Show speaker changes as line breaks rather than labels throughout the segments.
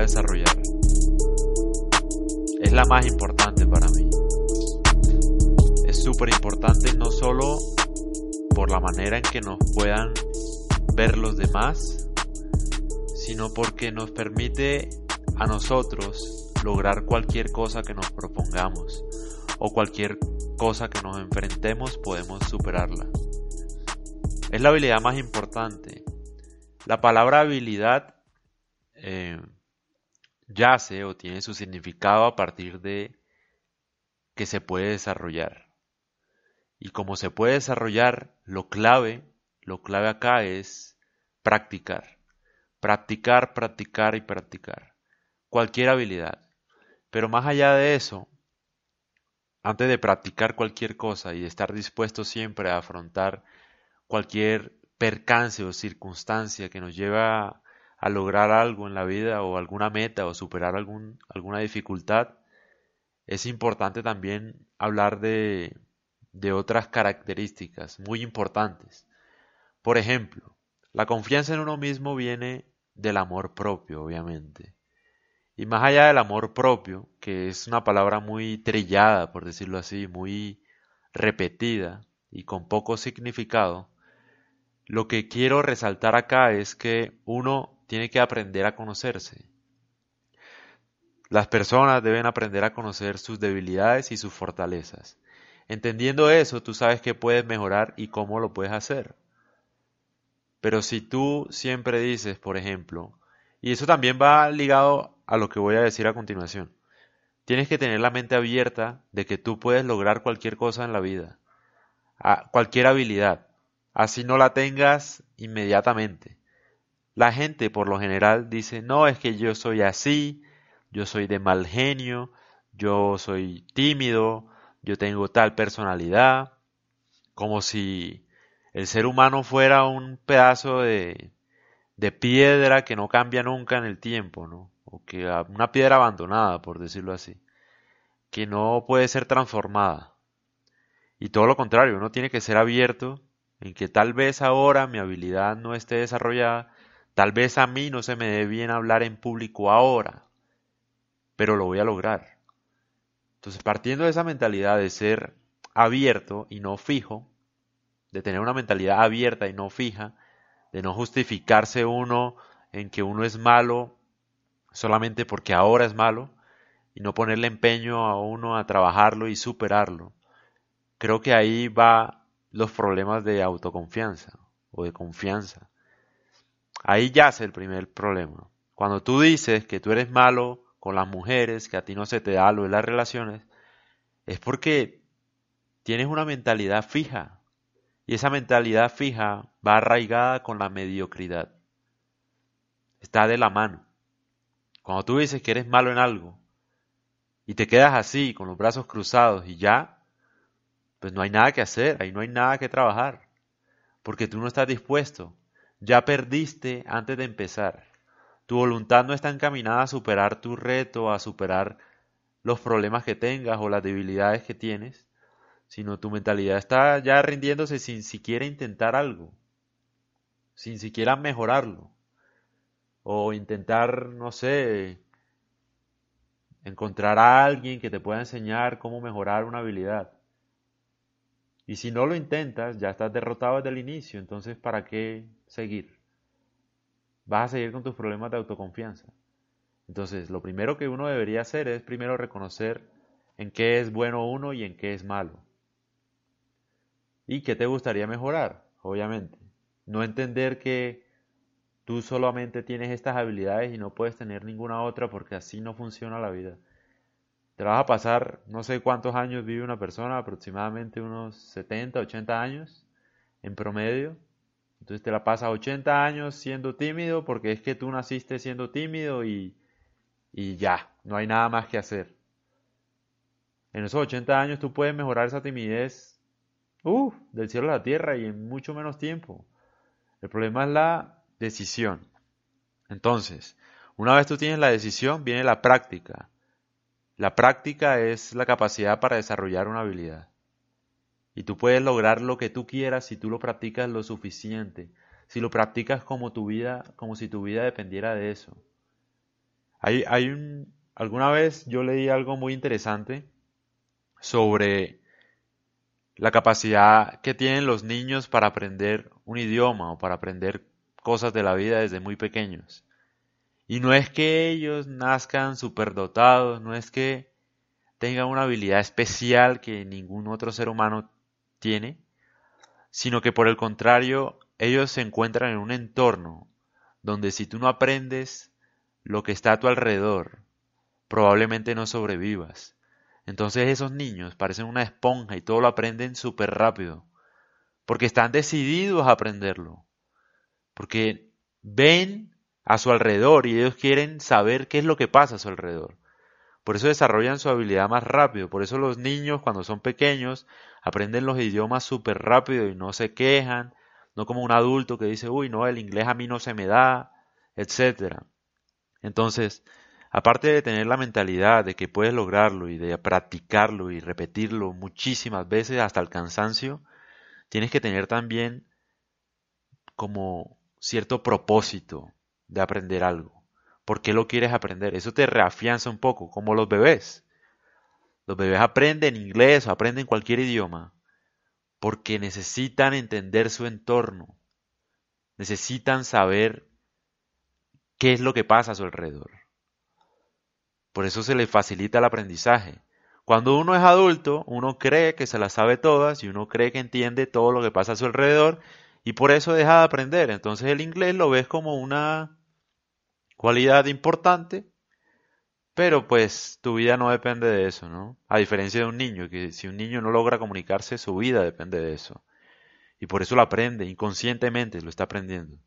desarrollar. Es la más importante para mí. Es súper importante no solo por la manera en que nos puedan ver los demás, sino porque nos permite a nosotros lograr cualquier cosa que nos propongamos o cualquier cosa que nos enfrentemos podemos superarla. Es la habilidad más importante. La palabra habilidad eh, yace o tiene su significado a partir de que se puede desarrollar. Y como se puede desarrollar, lo clave, lo clave acá es practicar. Practicar, practicar y practicar. Cualquier habilidad. Pero más allá de eso, antes de practicar cualquier cosa y estar dispuesto siempre a afrontar cualquier percance o circunstancia que nos lleva a lograr algo en la vida o alguna meta o superar algún, alguna dificultad, es importante también hablar de, de otras características muy importantes. Por ejemplo, la confianza en uno mismo viene del amor propio, obviamente. Y más allá del amor propio, que es una palabra muy trillada, por decirlo así, muy repetida y con poco significado, lo que quiero resaltar acá es que uno tiene que aprender a conocerse. Las personas deben aprender a conocer sus debilidades y sus fortalezas. Entendiendo eso, tú sabes que puedes mejorar y cómo lo puedes hacer. Pero si tú siempre dices, por ejemplo, y eso también va ligado a lo que voy a decir a continuación, tienes que tener la mente abierta de que tú puedes lograr cualquier cosa en la vida, cualquier habilidad, así no la tengas inmediatamente. La gente por lo general dice, no, es que yo soy así, yo soy de mal genio, yo soy tímido, yo tengo tal personalidad, como si el ser humano fuera un pedazo de, de piedra que no cambia nunca en el tiempo, ¿no? O que una piedra abandonada, por decirlo así, que no puede ser transformada. Y todo lo contrario, uno tiene que ser abierto en que tal vez ahora mi habilidad no esté desarrollada, tal vez a mí no se me dé bien hablar en público ahora, pero lo voy a lograr. Entonces, partiendo de esa mentalidad de ser abierto y no fijo, de tener una mentalidad abierta y no fija, de no justificarse uno en que uno es malo solamente porque ahora es malo y no ponerle empeño a uno a trabajarlo y superarlo. Creo que ahí va los problemas de autoconfianza o de confianza. Ahí yace el primer problema. Cuando tú dices que tú eres malo con las mujeres, que a ti no se te da lo de las relaciones, es porque tienes una mentalidad fija. Y esa mentalidad fija va arraigada con la mediocridad. Está de la mano. Cuando tú dices que eres malo en algo y te quedas así, con los brazos cruzados y ya, pues no hay nada que hacer, ahí no hay nada que trabajar, porque tú no estás dispuesto, ya perdiste antes de empezar. Tu voluntad no está encaminada a superar tu reto, a superar los problemas que tengas o las debilidades que tienes, sino tu mentalidad está ya rindiéndose sin siquiera intentar algo, sin siquiera mejorarlo, o intentar, no sé, encontrar a alguien que te pueda enseñar cómo mejorar una habilidad. Y si no lo intentas, ya estás derrotado desde el inicio, entonces ¿para qué seguir? vas a seguir con tus problemas de autoconfianza. Entonces, lo primero que uno debería hacer es primero reconocer en qué es bueno uno y en qué es malo. ¿Y qué te gustaría mejorar? Obviamente. No entender que tú solamente tienes estas habilidades y no puedes tener ninguna otra porque así no funciona la vida. Te vas a pasar, no sé cuántos años vive una persona, aproximadamente unos 70, 80 años en promedio, entonces te la pasas 80 años siendo tímido porque es que tú naciste siendo tímido y, y ya, no hay nada más que hacer. En esos 80 años tú puedes mejorar esa timidez uh, del cielo a la tierra y en mucho menos tiempo. El problema es la decisión. Entonces, una vez tú tienes la decisión, viene la práctica. La práctica es la capacidad para desarrollar una habilidad. Y tú puedes lograr lo que tú quieras si tú lo practicas lo suficiente, si lo practicas como tu vida, como si tu vida dependiera de eso. Hay, hay un, alguna vez yo leí algo muy interesante sobre la capacidad que tienen los niños para aprender un idioma o para aprender cosas de la vida desde muy pequeños. Y no es que ellos nazcan superdotados, no es que tengan una habilidad especial que ningún otro ser humano tiene, sino que por el contrario, ellos se encuentran en un entorno donde si tú no aprendes lo que está a tu alrededor, probablemente no sobrevivas. Entonces esos niños parecen una esponja y todo lo aprenden súper rápido, porque están decididos a aprenderlo, porque ven a su alrededor y ellos quieren saber qué es lo que pasa a su alrededor. Por eso desarrollan su habilidad más rápido. Por eso los niños cuando son pequeños aprenden los idiomas súper rápido y no se quejan, no como un adulto que dice, uy, no, el inglés a mí no se me da, etcétera. Entonces, aparte de tener la mentalidad de que puedes lograrlo y de practicarlo y repetirlo muchísimas veces hasta el cansancio, tienes que tener también como cierto propósito de aprender algo. ¿Por qué lo quieres aprender? Eso te reafianza un poco, como los bebés. Los bebés aprenden inglés o aprenden cualquier idioma porque necesitan entender su entorno, necesitan saber qué es lo que pasa a su alrededor. Por eso se les facilita el aprendizaje. Cuando uno es adulto, uno cree que se las sabe todas y uno cree que entiende todo lo que pasa a su alrededor y por eso deja de aprender. Entonces el inglés lo ves como una cualidad importante, pero pues tu vida no depende de eso, ¿no? A diferencia de un niño, que si un niño no logra comunicarse, su vida depende de eso. Y por eso lo aprende, inconscientemente lo está aprendiendo.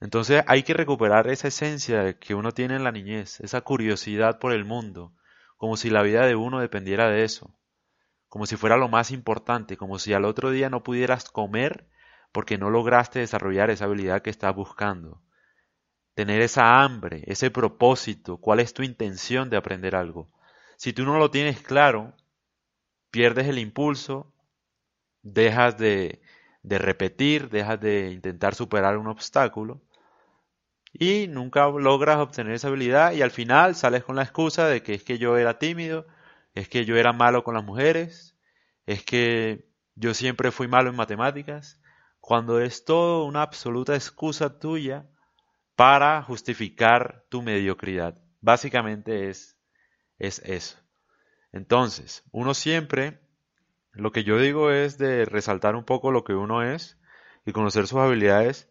Entonces hay que recuperar esa esencia que uno tiene en la niñez, esa curiosidad por el mundo, como si la vida de uno dependiera de eso, como si fuera lo más importante, como si al otro día no pudieras comer porque no lograste desarrollar esa habilidad que estás buscando tener esa hambre, ese propósito, cuál es tu intención de aprender algo. Si tú no lo tienes claro, pierdes el impulso, dejas de, de repetir, dejas de intentar superar un obstáculo y nunca logras obtener esa habilidad y al final sales con la excusa de que es que yo era tímido, es que yo era malo con las mujeres, es que yo siempre fui malo en matemáticas, cuando es todo una absoluta excusa tuya para justificar tu mediocridad. Básicamente es, es eso. Entonces, uno siempre, lo que yo digo es de resaltar un poco lo que uno es y conocer sus habilidades.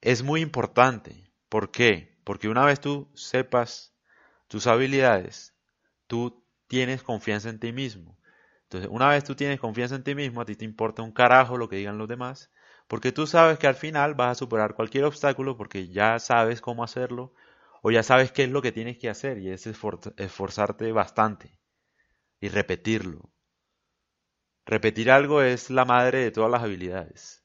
Es muy importante. ¿Por qué? Porque una vez tú sepas tus habilidades, tú tienes confianza en ti mismo. Entonces, una vez tú tienes confianza en ti mismo, a ti te importa un carajo lo que digan los demás, porque tú sabes que al final vas a superar cualquier obstáculo porque ya sabes cómo hacerlo o ya sabes qué es lo que tienes que hacer y es esforzarte bastante y repetirlo. Repetir algo es la madre de todas las habilidades.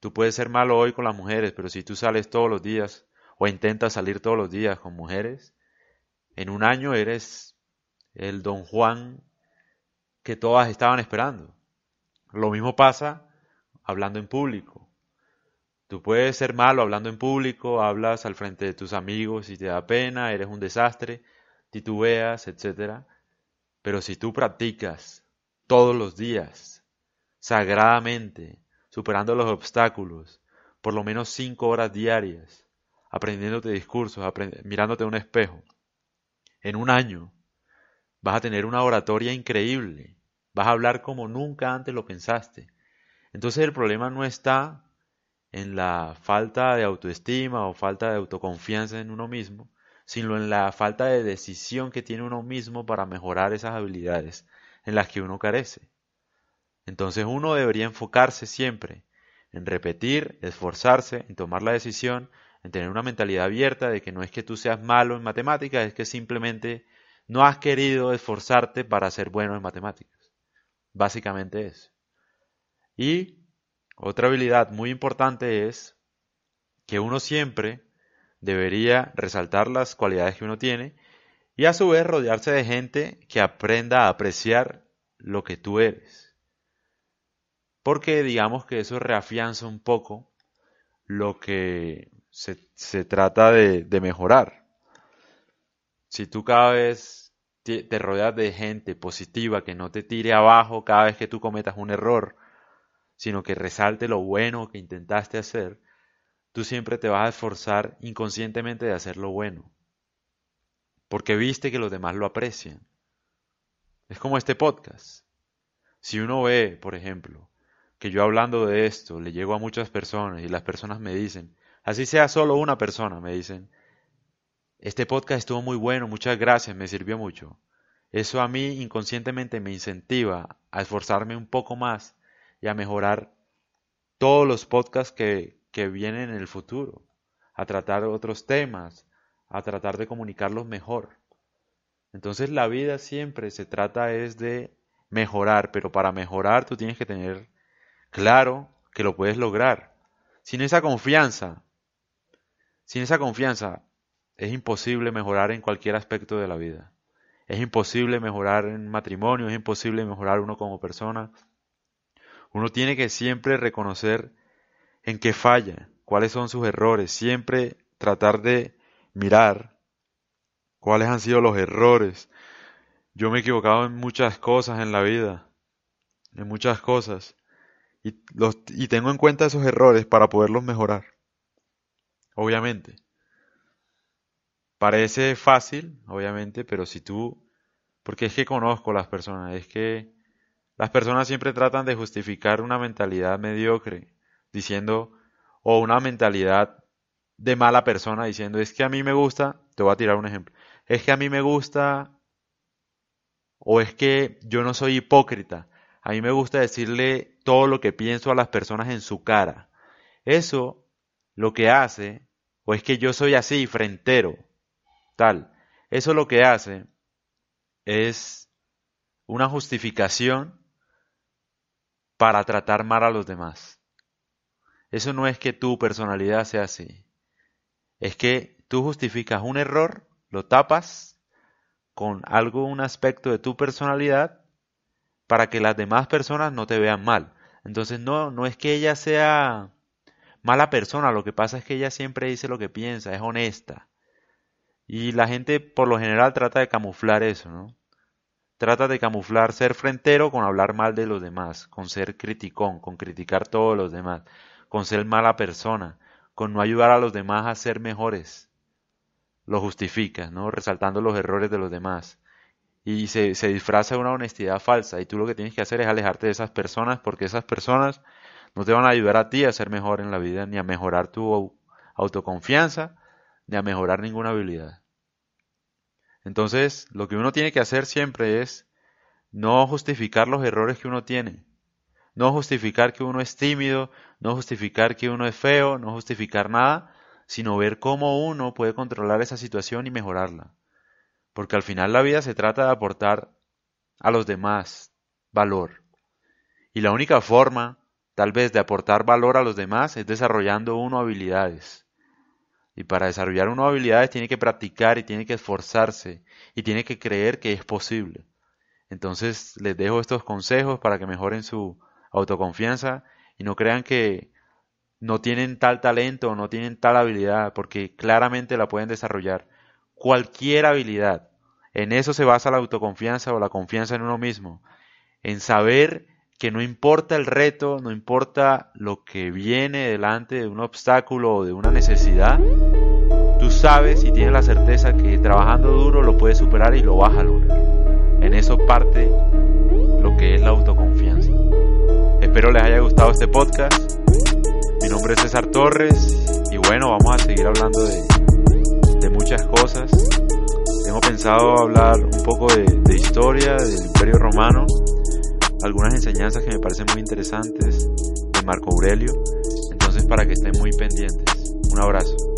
Tú puedes ser malo hoy con las mujeres, pero si tú sales todos los días o intentas salir todos los días con mujeres, en un año eres el don Juan que todas estaban esperando. Lo mismo pasa hablando en público. Tú puedes ser malo hablando en público, hablas al frente de tus amigos y te da pena, eres un desastre, titubeas, etc. Pero si tú practicas todos los días, sagradamente, superando los obstáculos, por lo menos cinco horas diarias, aprendiéndote discursos, mirándote a un espejo, en un año vas a tener una oratoria increíble, vas a hablar como nunca antes lo pensaste, entonces el problema no está en la falta de autoestima o falta de autoconfianza en uno mismo, sino en la falta de decisión que tiene uno mismo para mejorar esas habilidades en las que uno carece. Entonces uno debería enfocarse siempre en repetir, esforzarse, en tomar la decisión, en tener una mentalidad abierta de que no es que tú seas malo en matemáticas, es que simplemente no has querido esforzarte para ser bueno en matemáticas. Básicamente eso. Y otra habilidad muy importante es que uno siempre debería resaltar las cualidades que uno tiene y a su vez rodearse de gente que aprenda a apreciar lo que tú eres. Porque digamos que eso reafianza un poco lo que se, trata de, mejorar. si tú cada vez te rodeas de gente positiva que no te tire abajo cada vez que tú cometas un error, sino que resalte lo bueno que intentaste hacer, tú siempre te vas a esforzar inconscientemente de hacer lo bueno, porque viste que los demás lo aprecian. Es como este podcast. Si uno ve, por ejemplo, que yo hablando de esto le llego a muchas personas y las personas me dicen, así sea solo una persona, me dicen, este podcast estuvo muy bueno, muchas gracias, me sirvió mucho. Eso a mí inconscientemente me incentiva a esforzarme un poco más y a mejorar todos los podcasts que, que vienen en el futuro, a tratar otros temas, a tratar de comunicarlos mejor. Entonces la vida siempre se trata es de mejorar, pero para mejorar tú tienes que tener claro que lo puedes lograr. Sin esa confianza, sin esa confianza es imposible mejorar en cualquier aspecto de la vida. Es imposible mejorar en matrimonio, es imposible mejorar uno como persona. Uno tiene que siempre reconocer en qué falla, cuáles son sus errores, siempre tratar de mirar cuáles han sido los errores. Yo me he equivocado en muchas cosas en la vida, en muchas cosas, y, tengo en cuenta esos errores para poderlos mejorar. Obviamente. Parece fácil, obviamente, pero si tú, porque es que conozco las personas, es que las personas siempre tratan de justificar una mentalidad mediocre diciendo, o una mentalidad de mala persona diciendo, es que a mí me gusta, te voy a tirar un ejemplo, es que a mí me gusta, o es que yo no soy hipócrita, a mí me gusta decirle todo lo que pienso a las personas en su cara. Eso lo que hace, o es que yo soy así, frentero, tal, eso lo que hace es una justificación para tratar mal a los demás. Eso no es que tu personalidad sea así. Es que tú justificas un error, lo tapas con algo, un aspecto de tu personalidad para que las demás personas no te vean mal. Entonces no, no es que ella sea mala persona, lo que pasa es que ella siempre dice lo que piensa, es honesta. Y la gente por lo general trata de camuflar eso, ¿no? Trata de camuflar ser frentero con hablar mal de los demás, con ser criticón, con criticar todos los demás con ser mala persona, con no ayudar a los demás a ser mejores. Lo justifica, ¿no? Resaltando los errores de los demás. Y se, se disfraza de una honestidad falsa. Y tú lo que tienes que hacer es alejarte de esas personas porque esas personas no te van a ayudar a ti a ser mejor en la vida, ni a mejorar tu autoconfianza, ni a mejorar ninguna habilidad. Entonces, lo que uno tiene que hacer siempre es no justificar los errores que uno tiene, no justificar que uno es tímido, no justificar que uno es feo, no justificar nada, sino ver cómo uno puede controlar esa situación y mejorarla. Porque al final la vida se trata de aportar a los demás valor. Y la única forma, tal vez, de aportar valor a los demás es desarrollando uno habilidades. Y para desarrollar uno habilidades tiene que practicar y tiene que esforzarse y tiene que creer que es posible. Entonces les dejo estos consejos para que mejoren su autoconfianza y no crean que no tienen tal talento o no tienen tal habilidad, porque claramente la pueden desarrollar. Cualquier habilidad. En eso se basa la autoconfianza o la confianza en uno mismo. En saber que no importa el reto, no importa lo que viene delante de un obstáculo o de una necesidad, tú sabes y tienes la certeza que trabajando duro lo puedes superar y lo vas a lograr. En eso parte lo que es la autoconfianza. Espero les haya gustado este podcast. Mi nombre es César Torres y bueno, vamos a seguir hablando de, muchas cosas. Tengo pensado hablar un poco de, de historia del Imperio Romano, algunas enseñanzas que me parecen muy interesantes de Marco Aurelio. Entonces para que estén muy pendientes. Un abrazo.